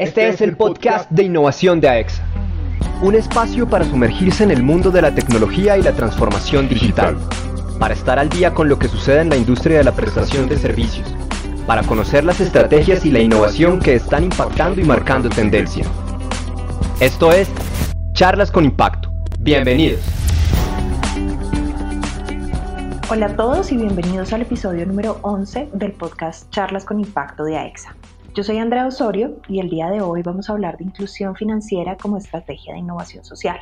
Este es el podcast de innovación de AEXA, un espacio para sumergirse en el mundo de la tecnología y la transformación digital, para estar al día con lo que sucede en la industria de la prestación de servicios, para conocer las estrategias y la innovación que están impactando y marcando tendencia. Esto es Charlas con Impacto. Bienvenidos. Hola a todos y bienvenidos al episodio número 11 del podcast Charlas con Impacto de AEXA. Yo soy Andrea Osorio y el día de hoy vamos a hablar de inclusión financiera como estrategia de innovación social.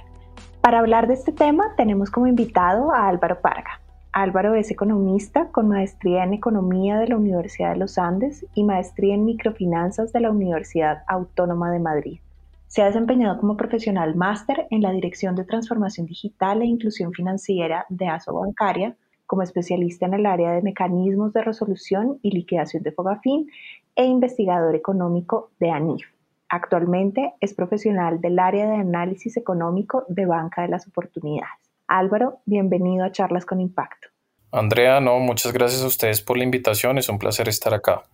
Para hablar de este tema tenemos como invitado a Álvaro Parga. Álvaro es economista con maestría en Economía de la Universidad de los Andes y maestría en Microfinanzas de la Universidad Autónoma de Madrid. Se ha desempeñado como profesional máster en la Dirección de Transformación Digital e Inclusión Financiera de ASO Bancaria, como especialista en el área de mecanismos de resolución y liquidación de Fogafín e investigador económico de ANIF. Actualmente es profesional del área de análisis económico de Banca de las Oportunidades. Álvaro, bienvenido a Charlas con Impacto. Andrea, no, muchas gracias a ustedes por la invitación, es un placer estar acá.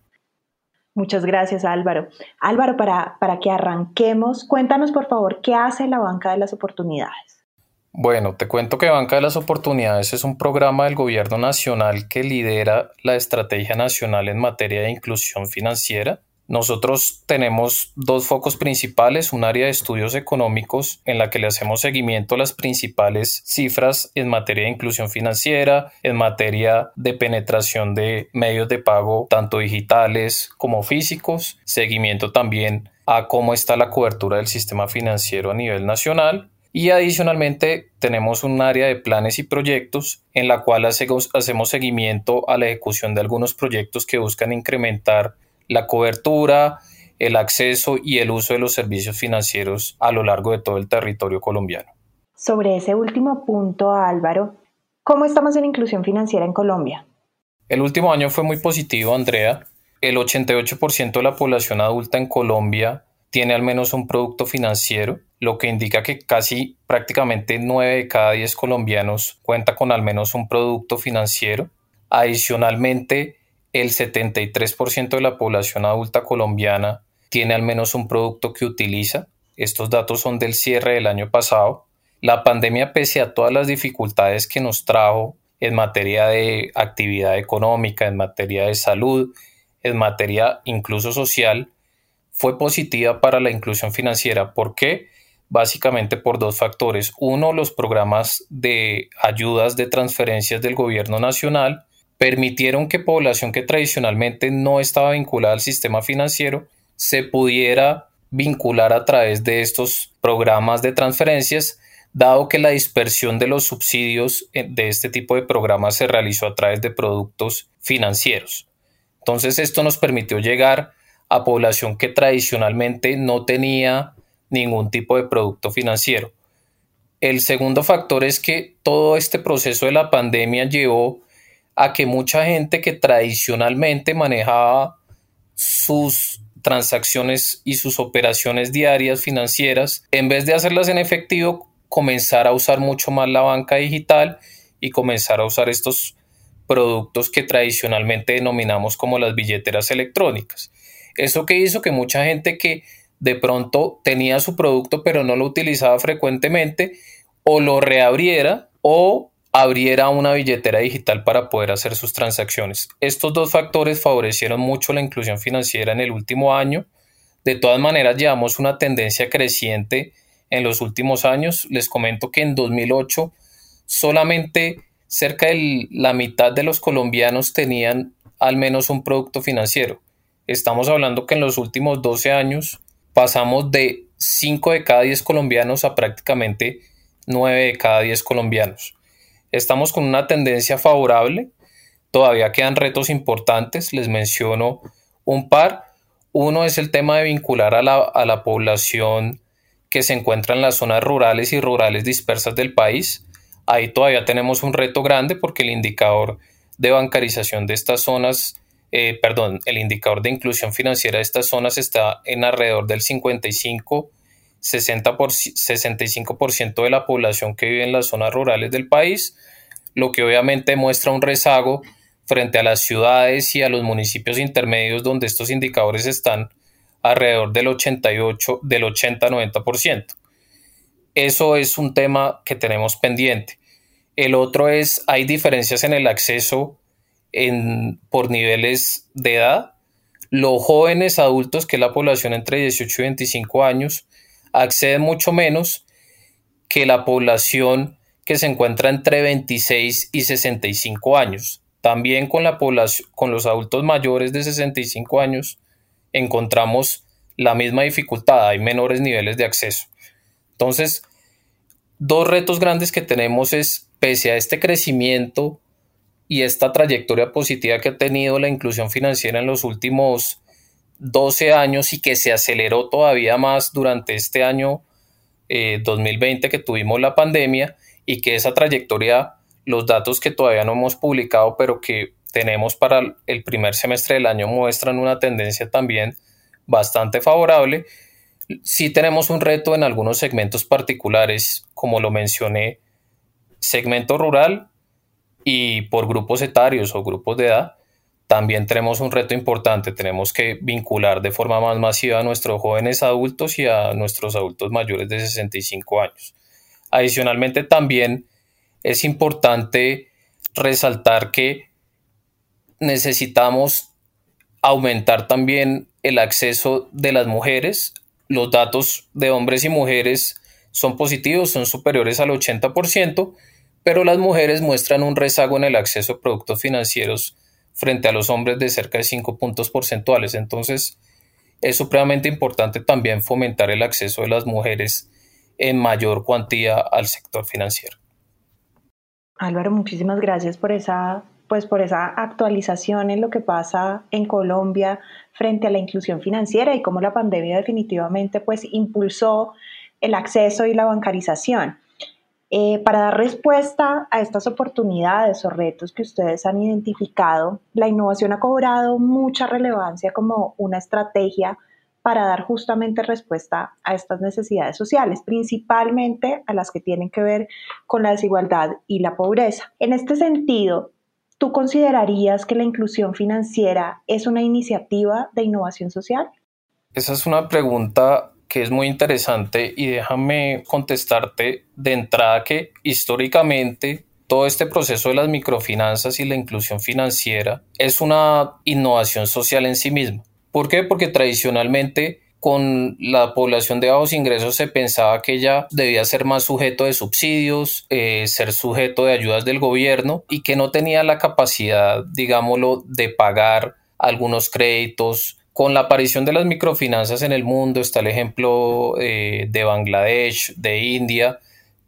Muchas gracias, Álvaro. Álvaro, para, para que arranquemos, cuéntanos por favor qué hace la Banca de las Oportunidades. Bueno, te cuento que Banca de las Oportunidades es un programa del Gobierno Nacional que lidera la Estrategia Nacional en materia de inclusión financiera. Nosotros tenemos dos focos principales, un área de estudios económicos en la que le hacemos seguimiento a las principales cifras en materia de inclusión financiera, en materia de penetración de medios de pago tanto digitales como físicos, seguimiento también a cómo está la cobertura del sistema financiero a nivel nacional y adicionalmente tenemos un área de planes y proyectos en la cual hacemos, seguimiento a la ejecución de algunos proyectos que buscan incrementar la cobertura, el acceso y el uso de los servicios financieros a lo largo de todo el territorio colombiano. Sobre ese último punto, Álvaro, ¿cómo estamos en inclusión financiera en Colombia? El último año fue muy positivo, Andrea. El 88% de la población adulta en Colombia tiene al menos un producto financiero, lo que indica que casi prácticamente 9 de cada 10 colombianos cuenta con al menos un producto financiero. Adicionalmente, el 73% de la población adulta colombiana tiene al menos un producto que utiliza. Estos datos son del cierre del año pasado. La pandemia, pese a todas las dificultades que nos trajo en materia de actividad económica, en materia de salud, en materia incluso social, fue positiva para la inclusión financiera. ¿Por qué? Básicamente por dos factores. Uno, los programas de ayudas de transferencias del gobierno nacional permitieron que población que tradicionalmente no estaba vinculada al sistema financiero se pudiera vincular a través de estos programas de transferencias, dado que la dispersión de los subsidios eh, de este tipo de programas se realizó a través de productos financieros. Entonces esto nos permitió llegar a población que tradicionalmente no tenía ningún tipo de producto financiero. El segundo factor es que todo este proceso de la pandemia llevó a que mucha gente que tradicionalmente manejaba sus transacciones y sus operaciones diarias financieras, en vez de hacerlas en efectivo, comenzar a usar mucho más la banca digital y comenzar a usar estos productos que tradicionalmente denominamos como las billeteras electrónicas. Eso que hizo que mucha gente que de pronto tenía su producto pero no lo utilizaba frecuentemente o lo reabriera o abriera una billetera digital para poder hacer sus transacciones. Estos dos factores favorecieron mucho la inclusión financiera en el último año. De todas maneras, llevamos una tendencia creciente en los últimos años. Les comento que en 2008 solamente cerca de la mitad de los colombianos tenían al menos un producto financiero. Estamos hablando que en los últimos 12 años pasamos de 5 de cada 10 colombianos a prácticamente 9 de cada 10 colombianos. Estamos con una tendencia favorable, todavía quedan retos importantes, les menciono un par. Uno es el tema de vincular a la, a la población que se encuentra en las zonas rurales y rurales dispersas del país. Ahí todavía tenemos un reto grande porque el indicador de bancarización de estas zonas eh, perdón, el indicador de inclusión financiera de estas zonas está en alrededor del 55, 60 por, 65% de la población que vive en las zonas rurales del país, lo que obviamente muestra un rezago frente a las ciudades y a los municipios intermedios donde estos indicadores están alrededor del 88, del 80-90%. Eso es un tema que tenemos pendiente. El otro es, hay diferencias en el acceso en, por niveles de edad. Los jóvenes adultos, que es la población entre 18 y 25 años, acceden mucho menos que la población que se encuentra entre 26 y 65 años. También con, la población, con los adultos mayores de 65 años encontramos la misma dificultad, hay menores niveles de acceso. Entonces, dos retos grandes que tenemos es, pese a este crecimiento y esta trayectoria positiva que ha tenido la inclusión financiera en los últimos 12 años y que se aceleró todavía más durante este año 2020 eh, que tuvimos la pandemia y que esa trayectoria, los datos que todavía no hemos publicado, pero que tenemos para el primer semestre del año muestran una tendencia también bastante favorable. Sí tenemos un reto en algunos segmentos particulares, como lo mencioné, segmento rural y por grupos etarios o grupos de edad, también tenemos un reto importante, tenemos que vincular de forma más masiva a nuestros jóvenes adultos y a nuestros adultos mayores de 65 años. Adicionalmente, también es importante resaltar que necesitamos aumentar también el acceso de las mujeres. Los datos de hombres y mujeres son positivos, son superiores al 80%, pero las mujeres muestran un rezago en el acceso a productos financieros frente a los hombres de cerca de 5 puntos porcentuales. Entonces, es supremamente importante también fomentar el acceso de las mujeres en mayor cuantía al sector financiero. Álvaro, muchísimas gracias por esa, pues por esa actualización en lo que pasa en Colombia frente a la inclusión financiera y cómo la pandemia definitivamente pues impulsó el acceso y la bancarización. Eh, para dar respuesta a estas oportunidades o retos que ustedes han identificado, la innovación ha cobrado mucha relevancia como una estrategia para dar justamente respuesta a estas necesidades sociales, principalmente a las que tienen que ver con la desigualdad y la pobreza. En este sentido, ¿tú considerarías que la inclusión financiera es una iniciativa de innovación social? Esa es una pregunta que es muy interesante y déjame contestarte de entrada que históricamente todo este proceso de las microfinanzas y la inclusión financiera es una innovación social en sí misma. ¿Por qué? Porque tradicionalmente con la población de bajos ingresos se pensaba que ella debía ser más sujeto de subsidios, eh, ser sujeto de ayudas del gobierno y que no tenía la capacidad, digámoslo, de pagar algunos créditos, con la aparición de las microfinanzas en el mundo, está el ejemplo eh, de Bangladesh, de India,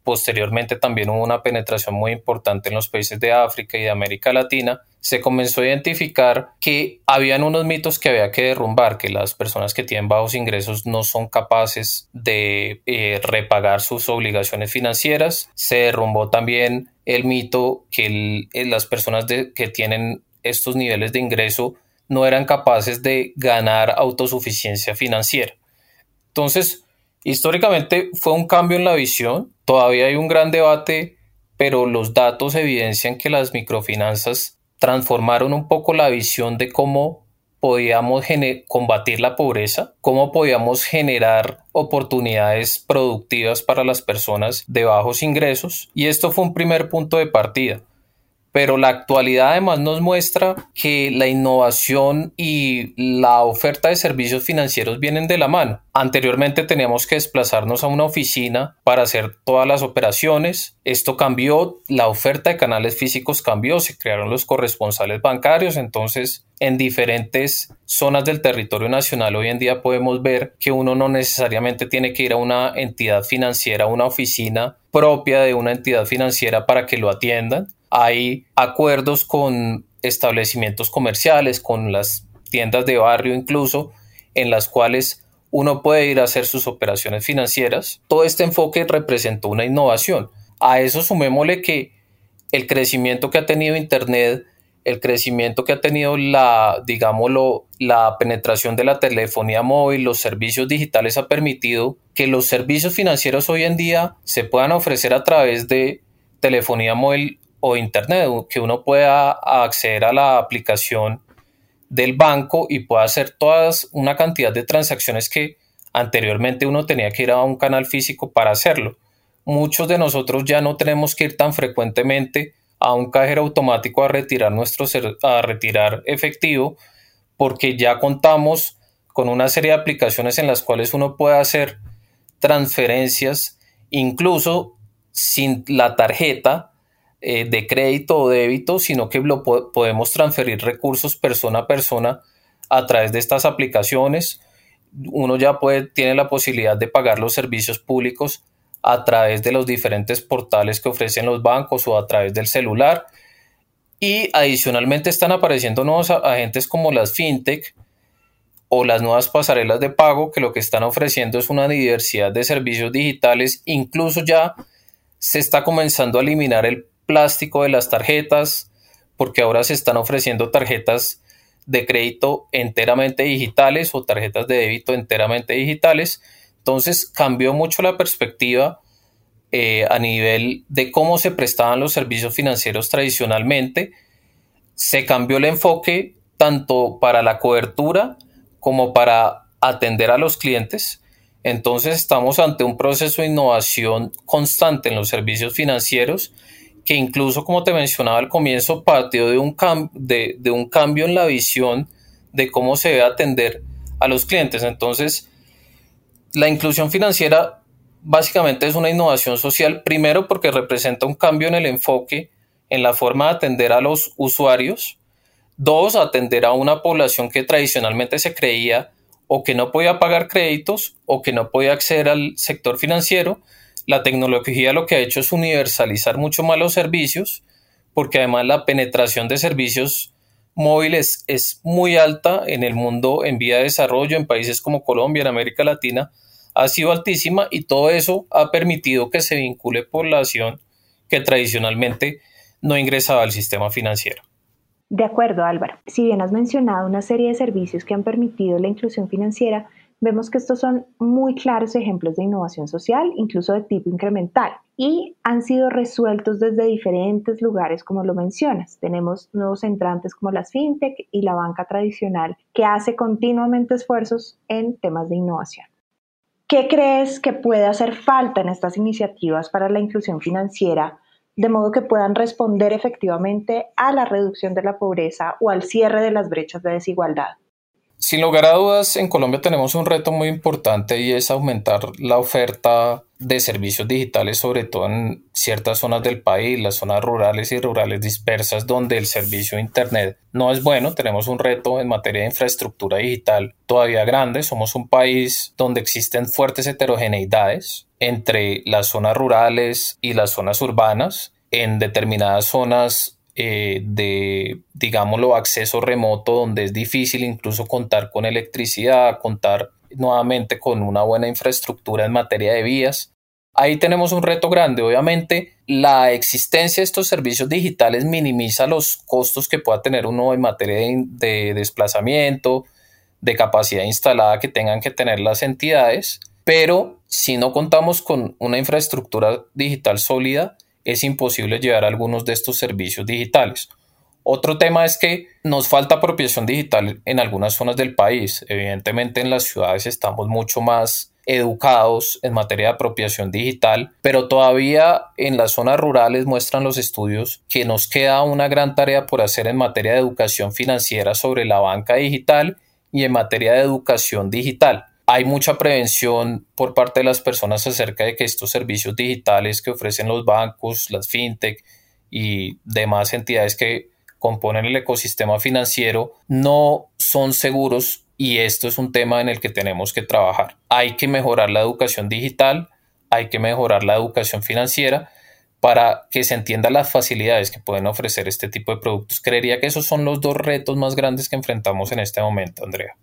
posteriormente también hubo una penetración muy importante en los países de África y de América Latina, se comenzó a identificar que habían unos mitos que había que derrumbar, que las personas que tienen bajos ingresos no son capaces de eh, repagar sus obligaciones financieras. Se derrumbó también el mito que las personas que tienen estos niveles de ingreso no eran capaces de ganar autosuficiencia financiera. Entonces, históricamente fue un cambio en la visión, todavía hay un gran debate, pero los datos evidencian que las microfinanzas transformaron un poco la visión de cómo podíamos combatir la pobreza, cómo podíamos generar oportunidades productivas para las personas de bajos ingresos y esto fue un primer punto de partida pero la actualidad además nos muestra que la innovación y la oferta de servicios financieros vienen de la mano. Anteriormente teníamos que desplazarnos a una oficina para hacer todas las operaciones. Esto cambió, la oferta de canales físicos cambió, se crearon los corresponsales bancarios, entonces en diferentes zonas del territorio nacional hoy en día podemos ver que uno no necesariamente tiene que ir a una entidad financiera, a una oficina propia de una entidad financiera para que lo atiendan hay acuerdos con establecimientos comerciales, con las tiendas de barrio incluso, en las cuales uno puede ir a hacer sus operaciones financieras. Todo este enfoque representó una innovación. A eso sumémosle que el crecimiento que ha tenido Internet, el crecimiento que ha tenido la, digámoslo, la penetración de la telefonía móvil, los servicios digitales ha permitido que los servicios financieros hoy en día se puedan ofrecer a través de telefonía móvil o internet, que uno pueda acceder a la aplicación del banco y pueda hacer todas una cantidad de transacciones que anteriormente uno tenía que ir a un canal físico para hacerlo. Muchos de nosotros ya no tenemos que ir tan frecuentemente a un cajero automático a retirar nuestro a retirar efectivo porque ya contamos con una serie de aplicaciones en las cuales uno puede hacer transferencias incluso sin la tarjeta eh, de crédito o débito, sino que lo podemos transferir recursos persona a persona a través de estas aplicaciones. Uno ya tiene la posibilidad de pagar los servicios públicos a través de los diferentes portales que ofrecen los bancos o a través del celular. Y adicionalmente están apareciendo nuevos agentes como las fintech o las nuevas pasarelas de pago que lo que están ofreciendo es una diversidad de servicios digitales. Incluso ya se está comenzando a eliminar el plástico de las tarjetas, porque ahora se están ofreciendo tarjetas de crédito enteramente digitales o tarjetas de débito enteramente digitales. Entonces cambió mucho la perspectiva eh, a nivel de cómo se prestaban los servicios financieros tradicionalmente. Se cambió el enfoque tanto para la cobertura como para atender a los clientes. Entonces estamos ante un proceso de innovación constante en los servicios financieros que incluso, como te mencionaba al comienzo, partió de un, de, de un cambio en la visión de cómo se debe atender a los clientes. Entonces, la inclusión financiera básicamente es una innovación social, primero porque representa un cambio en el enfoque, en la forma de atender a los usuarios. Dos, atender a una población que tradicionalmente se creía o que no podía pagar créditos o que no podía acceder al sector financiero la tecnología lo que ha hecho es universalizar mucho más los servicios, porque además la penetración de servicios móviles es muy alta en el mundo en vía de desarrollo, en países como Colombia, en América Latina, ha sido altísima y todo eso ha permitido que se vincule población que tradicionalmente no ingresaba al sistema financiero. De acuerdo, Álvaro. Si bien has mencionado una serie de servicios que han permitido la inclusión financiera, Vemos que estos son muy claros ejemplos de innovación social, incluso de tipo incremental, y han sido resueltos desde diferentes lugares, como lo mencionas. Tenemos nuevos entrantes como las fintech y la banca tradicional, que hace continuamente esfuerzos en temas de innovación. ¿Qué crees que puede hacer falta en estas iniciativas para la inclusión financiera, de modo que puedan responder efectivamente a la reducción de la pobreza o al cierre de las brechas de desigualdad? Sin lugar a dudas, en Colombia tenemos un reto muy importante y es aumentar la oferta de servicios digitales, sobre todo en ciertas zonas del país, las zonas rurales y rurales dispersas, donde el servicio de Internet no es bueno. Tenemos un reto en materia de infraestructura digital todavía grande. Somos un país donde existen fuertes heterogeneidades entre las zonas rurales y las zonas urbanas. En determinadas zonas eh, de, digámoslo, acceso remoto, donde es difícil incluso contar con electricidad, contar nuevamente con una buena infraestructura en materia de vías. Ahí tenemos un reto grande. Obviamente, la existencia de estos servicios digitales minimiza los costos que pueda tener uno en materia de desplazamiento, de capacidad instalada que tengan que tener las entidades, pero si no contamos con una infraestructura digital sólida, es imposible llevar algunos de estos servicios digitales. Otro tema es que nos falta apropiación digital en algunas zonas del país. Evidentemente en las ciudades estamos mucho más educados en materia de apropiación digital, pero todavía en las zonas rurales muestran los estudios que nos queda una gran tarea por hacer en materia de educación financiera sobre la banca digital y en materia de educación digital hay mucha prevención por parte de las personas acerca de que estos servicios digitales que ofrecen los bancos, las fintech y demás entidades que componen el ecosistema financiero no son seguros y esto es un tema en el que tenemos que trabajar. Hay que mejorar la educación digital, hay que mejorar la educación financiera para que se entienda las facilidades que pueden ofrecer este tipo de productos. Creería que esos son los dos retos más grandes que enfrentamos en este momento, Andrea.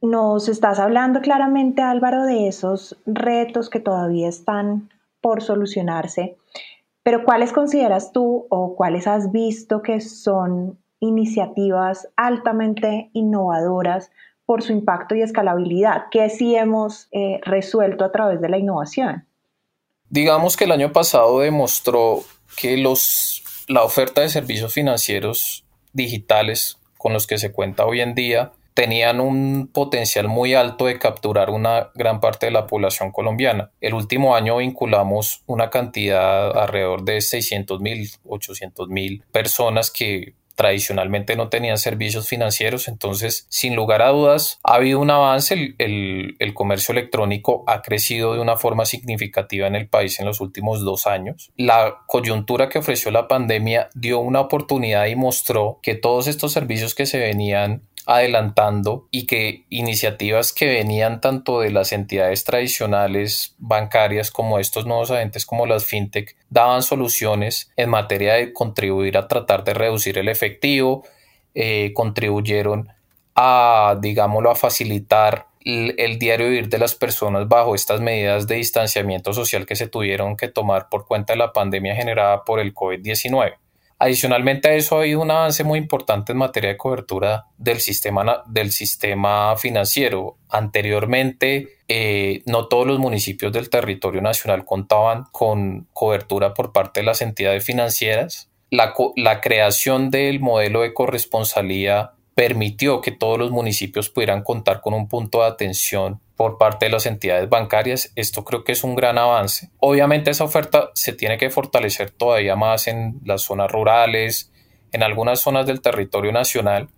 Nos estás hablando claramente, Álvaro, de esos retos que todavía están por solucionarse, pero ¿cuáles consideras tú o cuáles has visto que son iniciativas altamente innovadoras por su impacto y escalabilidad, que sí hemos eh, resuelto a través de la innovación? Digamos que el año pasado demostró que los, la oferta de servicios financieros digitales con los que se cuenta hoy en día tenían un potencial muy alto de capturar una gran parte de la población colombiana. El último año vinculamos una cantidad alrededor de 600 mil, 800 mil personas que tradicionalmente no tenían servicios financieros. Entonces, sin lugar a dudas, ha habido un avance. El, comercio electrónico ha crecido de una forma significativa en el país en los últimos dos años. La coyuntura que ofreció la pandemia dio una oportunidad y mostró que todos estos servicios que se venían adelantando y que iniciativas que venían tanto de las entidades tradicionales bancarias como estos nuevos agentes como las fintech daban soluciones en materia de contribuir a tratar de reducir el efectivo, eh, contribuyeron a, digámoslo, a facilitar el, diario vivir de las personas bajo estas medidas de distanciamiento social que se tuvieron que tomar por cuenta de la pandemia generada por el COVID-19. Adicionalmente a eso ha habido un avance muy importante en materia de cobertura del sistema, del sistema financiero. Anteriormente, eh, no todos los municipios del territorio nacional contaban con cobertura por parte de las entidades financieras. La, la creación del modelo de corresponsalía permitió que todos los municipios pudieran contar con un punto de atención por parte de las entidades bancarias. Esto creo que es un gran avance. Obviamente esa oferta se tiene que fortalecer todavía más en las zonas rurales, en algunas zonas del territorio nacional,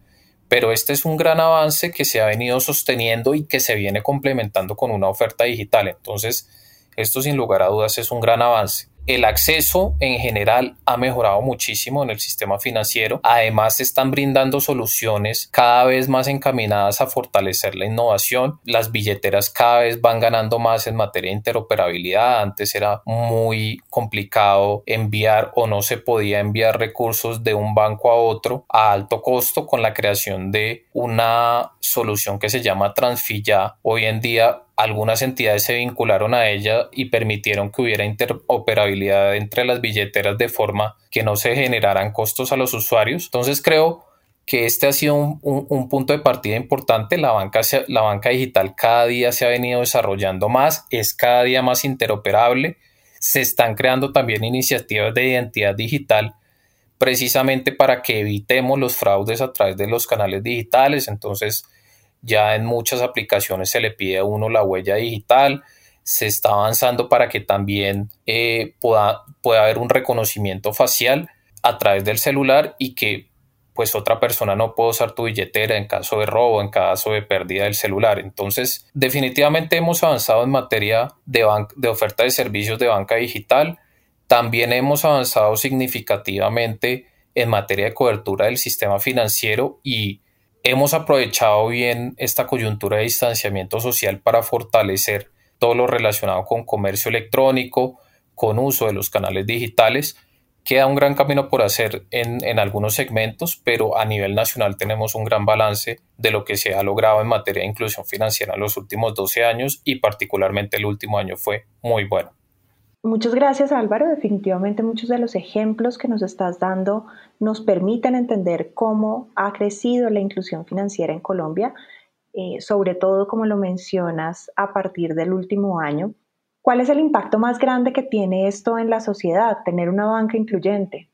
pero este es un gran avance que se ha venido sosteniendo y que se viene complementando con una oferta digital. Entonces, esto sin lugar a dudas es un gran avance. El acceso en general ha mejorado muchísimo en el sistema financiero. Además, se están brindando soluciones cada vez más encaminadas a fortalecer la innovación. Las billeteras cada vez van ganando más en materia de interoperabilidad. Antes era muy complicado enviar o no se podía enviar recursos de un banco a otro a alto costo con la creación de una solución que se llama Transfilla. Hoy en día algunas entidades se vincularon a ella y permitieron que hubiera interoperabilidad entre las billeteras de forma que no se generaran costos a los usuarios. Entonces creo que este ha sido un, punto de partida importante. La banca, la banca digital cada día se ha venido desarrollando más, es cada día más interoperable. Se están creando también iniciativas de identidad digital precisamente para que evitemos los fraudes a través de los canales digitales. Entonces, ya en muchas aplicaciones se le pide a uno la huella digital. Se está avanzando para que también eh, pueda, pueda haber un reconocimiento facial a través del celular y que pues otra persona no pueda usar tu billetera en caso de robo, en caso de pérdida del celular. Entonces, definitivamente hemos avanzado en materia de, de oferta de servicios de banca digital. También hemos avanzado significativamente en materia de cobertura del sistema financiero y hemos aprovechado bien esta coyuntura de distanciamiento social para fortalecer todo lo relacionado con comercio electrónico, con uso de los canales digitales. Queda un gran camino por hacer en, en, algunos segmentos, pero a nivel nacional tenemos un gran balance de lo que se ha logrado en materia de inclusión financiera en los últimos 12 años y particularmente el último año fue muy bueno. Muchas gracias Álvaro. Definitivamente muchos de los ejemplos que nos estás dando nos permiten entender cómo ha crecido la inclusión financiera en Colombia, eh, sobre todo como lo mencionas a partir del último año. ¿Cuál es el impacto más grande que tiene esto en la sociedad, tener una banca incluyente?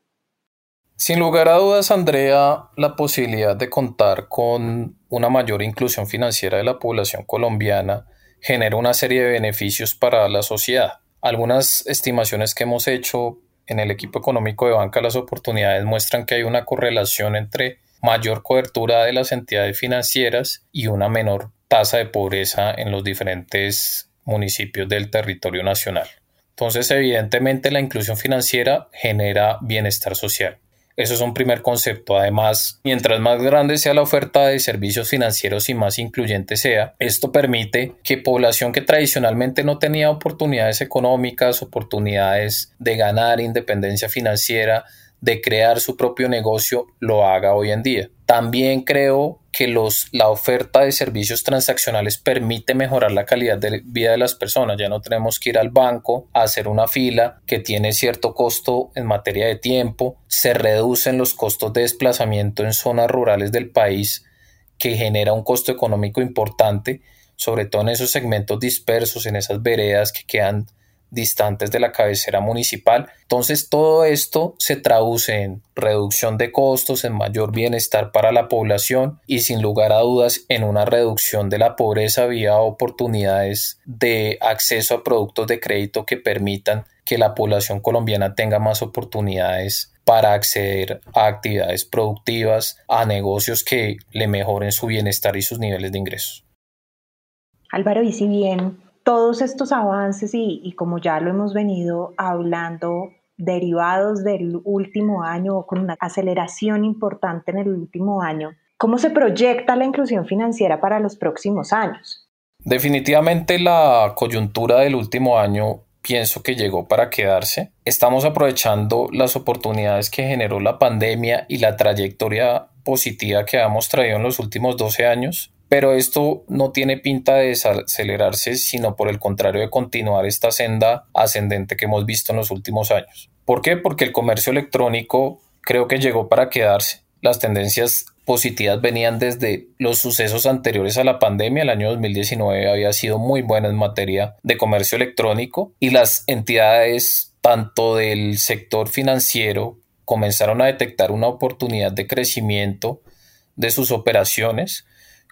Sin lugar a dudas, Andrea, la posibilidad de contar con una mayor inclusión financiera de la población colombiana genera una serie de beneficios para la sociedad. Algunas estimaciones que hemos hecho en el equipo económico de banca las oportunidades muestran que hay una correlación entre mayor cobertura de las entidades financieras y una menor tasa de pobreza en los diferentes municipios del territorio nacional. Entonces, evidentemente, la inclusión financiera genera bienestar social. Eso es un primer concepto. Además, mientras más grande sea la oferta de servicios financieros y más incluyente sea, esto permite que población que tradicionalmente no tenía oportunidades económicas, oportunidades de ganar independencia financiera, de crear su propio negocio, lo haga hoy en día. También creo que los, la oferta de servicios transaccionales permite mejorar la calidad de vida de las personas. Ya no tenemos que ir al banco a hacer una fila que tiene cierto costo en materia de tiempo. Se reducen los costos de desplazamiento en zonas rurales del país que genera un costo económico importante, sobre todo en esos segmentos dispersos, en esas veredas que quedan distantes de la cabecera municipal. Entonces todo esto se traduce en reducción de costos, en mayor bienestar para la población y sin lugar a dudas en una reducción de la pobreza vía oportunidades de acceso a productos de crédito que permitan que la población colombiana tenga más oportunidades para acceder a actividades productivas, a negocios que le mejoren su bienestar y sus niveles de ingresos. Álvaro, y si bien todos estos avances y, como ya lo hemos venido hablando, derivados del último año o con una aceleración importante en el último año, ¿cómo se proyecta la inclusión financiera para los próximos años? Definitivamente la coyuntura del último año pienso que llegó para quedarse. Estamos aprovechando las oportunidades que generó la pandemia y la trayectoria positiva que hemos traído en los últimos 12 años pero esto no tiene pinta de desacelerarse, sino por el contrario de continuar esta senda ascendente que hemos visto en los últimos años. ¿Por qué? Porque el comercio electrónico creo que llegó para quedarse. Las tendencias positivas venían desde los sucesos anteriores a la pandemia. El año 2019 había sido muy bueno en materia de comercio electrónico y las entidades tanto del sector financiero comenzaron a detectar una oportunidad de crecimiento de sus operaciones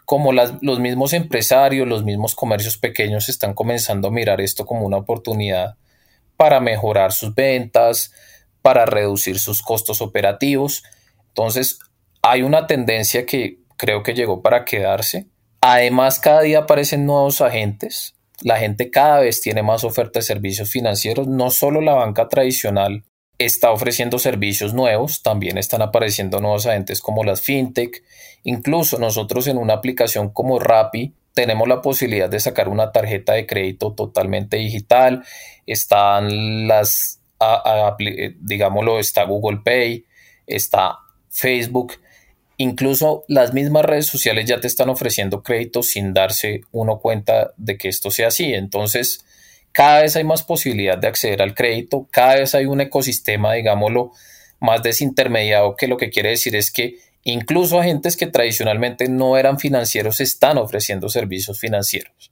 como los mismos empresarios, los mismos comercios pequeños están comenzando a mirar esto como una oportunidad para mejorar sus ventas, para reducir sus costos operativos. Entonces, hay una tendencia que creo que llegó para quedarse. Además, cada día aparecen nuevos agentes. La gente cada vez tiene más oferta de servicios financieros, no solo la banca tradicional está ofreciendo servicios nuevos, también están apareciendo nuevos agentes como las fintech, incluso nosotros en una aplicación como Rappi tenemos la posibilidad de sacar una tarjeta de crédito totalmente digital, están las, digámoslo, está Google Pay, está Facebook, incluso las mismas redes sociales ya te están ofreciendo créditos sin darse uno cuenta de que esto sea así, entonces cada vez hay más posibilidad de acceder al crédito, cada vez hay un ecosistema, digámoslo, más desintermediado, que lo que quiere decir es que incluso agentes que tradicionalmente no eran financieros están ofreciendo servicios financieros.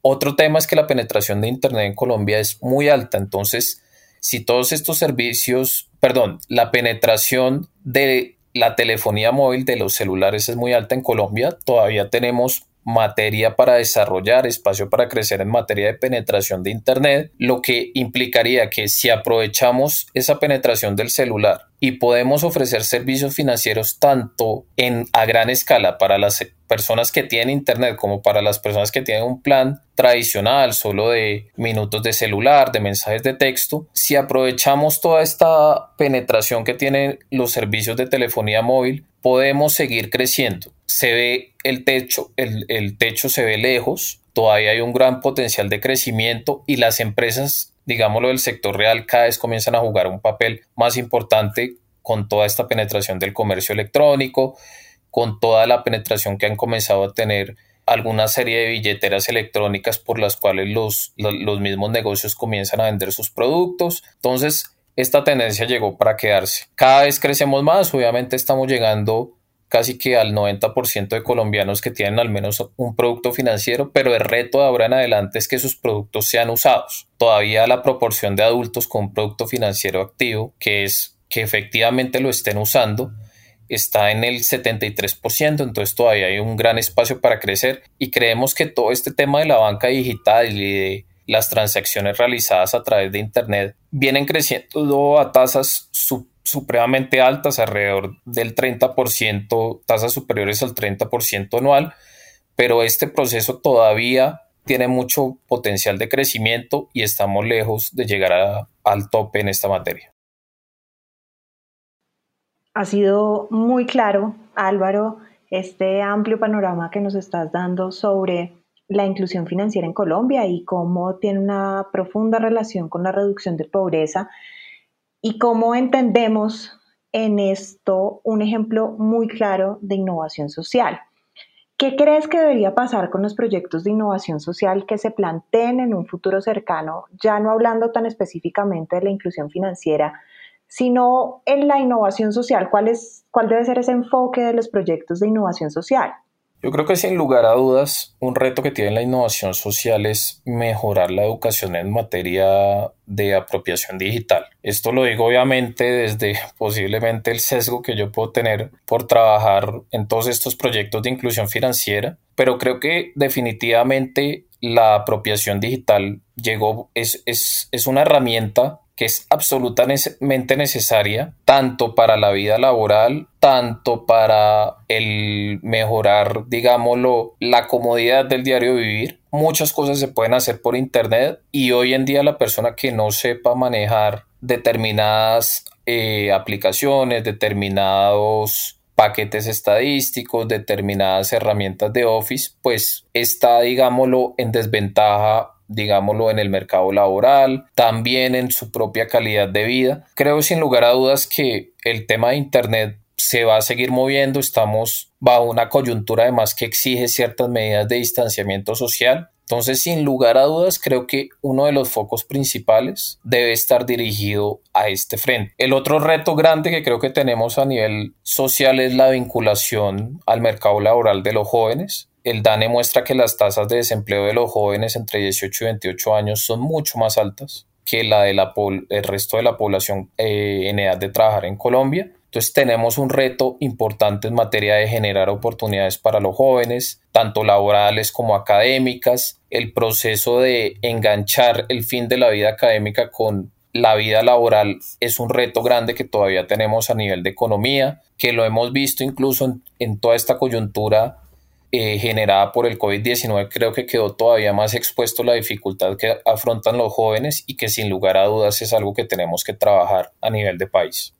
Otro tema es que la penetración de Internet en Colombia es muy alta, entonces si todos estos servicios, perdón, la penetración de la telefonía móvil de los celulares es muy alta en Colombia, todavía tenemos materia para desarrollar, espacio para crecer en materia de penetración de Internet, lo que implicaría que si aprovechamos esa penetración del celular y podemos ofrecer servicios financieros tanto en a gran escala para las personas que tienen internet como para las personas que tienen un plan tradicional solo de minutos de celular, de mensajes de texto, si aprovechamos toda esta penetración que tienen los servicios de telefonía móvil, podemos seguir creciendo. Se ve el techo, el, el techo se ve lejos, todavía hay un gran potencial de crecimiento y las empresas digámoslo, del sector real cada vez comienzan a jugar un papel más importante con toda esta penetración del comercio electrónico, con toda la penetración que han comenzado a tener alguna serie de billeteras electrónicas por las cuales los, los, mismos negocios comienzan a vender sus productos. Entonces, esta tendencia llegó para quedarse. Cada vez crecemos más, obviamente estamos llegando casi que al 90% de colombianos que tienen al menos un producto financiero, pero el reto de ahora en adelante es que sus productos sean usados. Todavía la proporción de adultos con un producto financiero activo, que es que efectivamente lo estén usando, está en el 73%, entonces todavía hay un gran espacio para crecer y creemos que todo este tema de la banca digital y de las transacciones realizadas a través de Internet vienen creciendo a tasas supremamente altas, alrededor del 30%, tasas superiores al 30% anual, pero este proceso todavía tiene mucho potencial de crecimiento y estamos lejos de llegar al tope en esta materia. Ha sido muy claro, Álvaro, este amplio panorama que nos estás dando sobre la inclusión financiera en Colombia y cómo tiene una profunda relación con la reducción de pobreza y cómo entendemos en esto un ejemplo muy claro de innovación social. ¿Qué crees que debería pasar con los proyectos de innovación social que se planteen en un futuro cercano, ya no hablando tan específicamente de la inclusión financiera, sino en la innovación social? ¿Cuál, es, cuál debe ser ese enfoque de los proyectos de innovación social? Yo creo que sin lugar a dudas, un reto que tiene la innovación social es mejorar la educación en materia de apropiación digital. Esto lo digo obviamente desde posiblemente el sesgo que yo puedo tener por trabajar en todos estos proyectos de inclusión financiera, pero creo que definitivamente la apropiación digital llegó, es, es, es una herramienta que es absolutamente necesaria tanto para la vida laboral, tanto para el mejorar, digámoslo, la comodidad del diario vivir. Muchas cosas se pueden hacer por internet y hoy en día la persona que no sepa manejar determinadas eh, aplicaciones, determinados paquetes estadísticos, determinadas herramientas de Office, pues está, digámoslo, en desventaja digámoslo, en el mercado laboral, también en su propia calidad de vida. Creo sin lugar a dudas que el tema de Internet se va a seguir moviendo, estamos bajo una coyuntura además que exige ciertas medidas de distanciamiento social. Entonces, sin lugar a dudas, creo que uno de los focos principales debe estar dirigido a este frente. El otro reto grande que creo que tenemos a nivel social es la vinculación al mercado laboral de los jóvenes el DANE muestra que las tasas de desempleo de los jóvenes entre 18 y 28 años son mucho más altas que la del resto de la población eh, en edad de trabajar en Colombia. Entonces tenemos un reto importante en materia de generar oportunidades para los jóvenes, tanto laborales como académicas, el proceso de enganchar el fin de la vida académica con la vida laboral es un reto grande que todavía tenemos a nivel de economía, que lo hemos visto incluso en, en toda esta coyuntura eh, generada por el COVID-19 creo que quedó todavía más expuesto la dificultad que afrontan los jóvenes y que sin lugar a dudas es algo que tenemos que trabajar a nivel de país.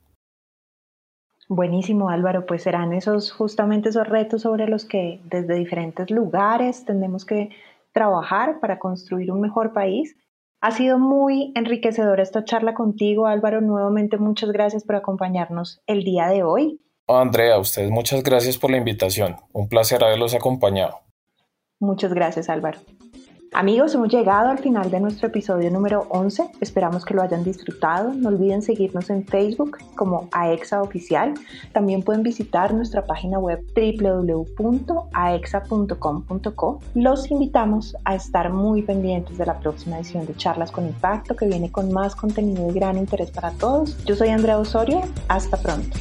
Buenísimo Álvaro, pues serán esos justamente esos retos sobre los que desde diferentes lugares tenemos que trabajar para construir un mejor país. Ha sido muy enriquecedora esta charla contigo Álvaro, nuevamente muchas gracias por acompañarnos el día de hoy. Andrea, ustedes muchas gracias por la invitación. Un placer haberlos acompañado. Muchas gracias, Álvaro. Amigos, hemos llegado al final de nuestro episodio número 11. Esperamos que lo hayan disfrutado. No olviden seguirnos en Facebook como AEXA Oficial. También pueden visitar nuestra página web www.aexa.com.co. Los invitamos a estar muy pendientes de la próxima edición de Charlas con Impacto que viene con más contenido de gran interés para todos. Yo soy Andrea Osorio. Hasta pronto.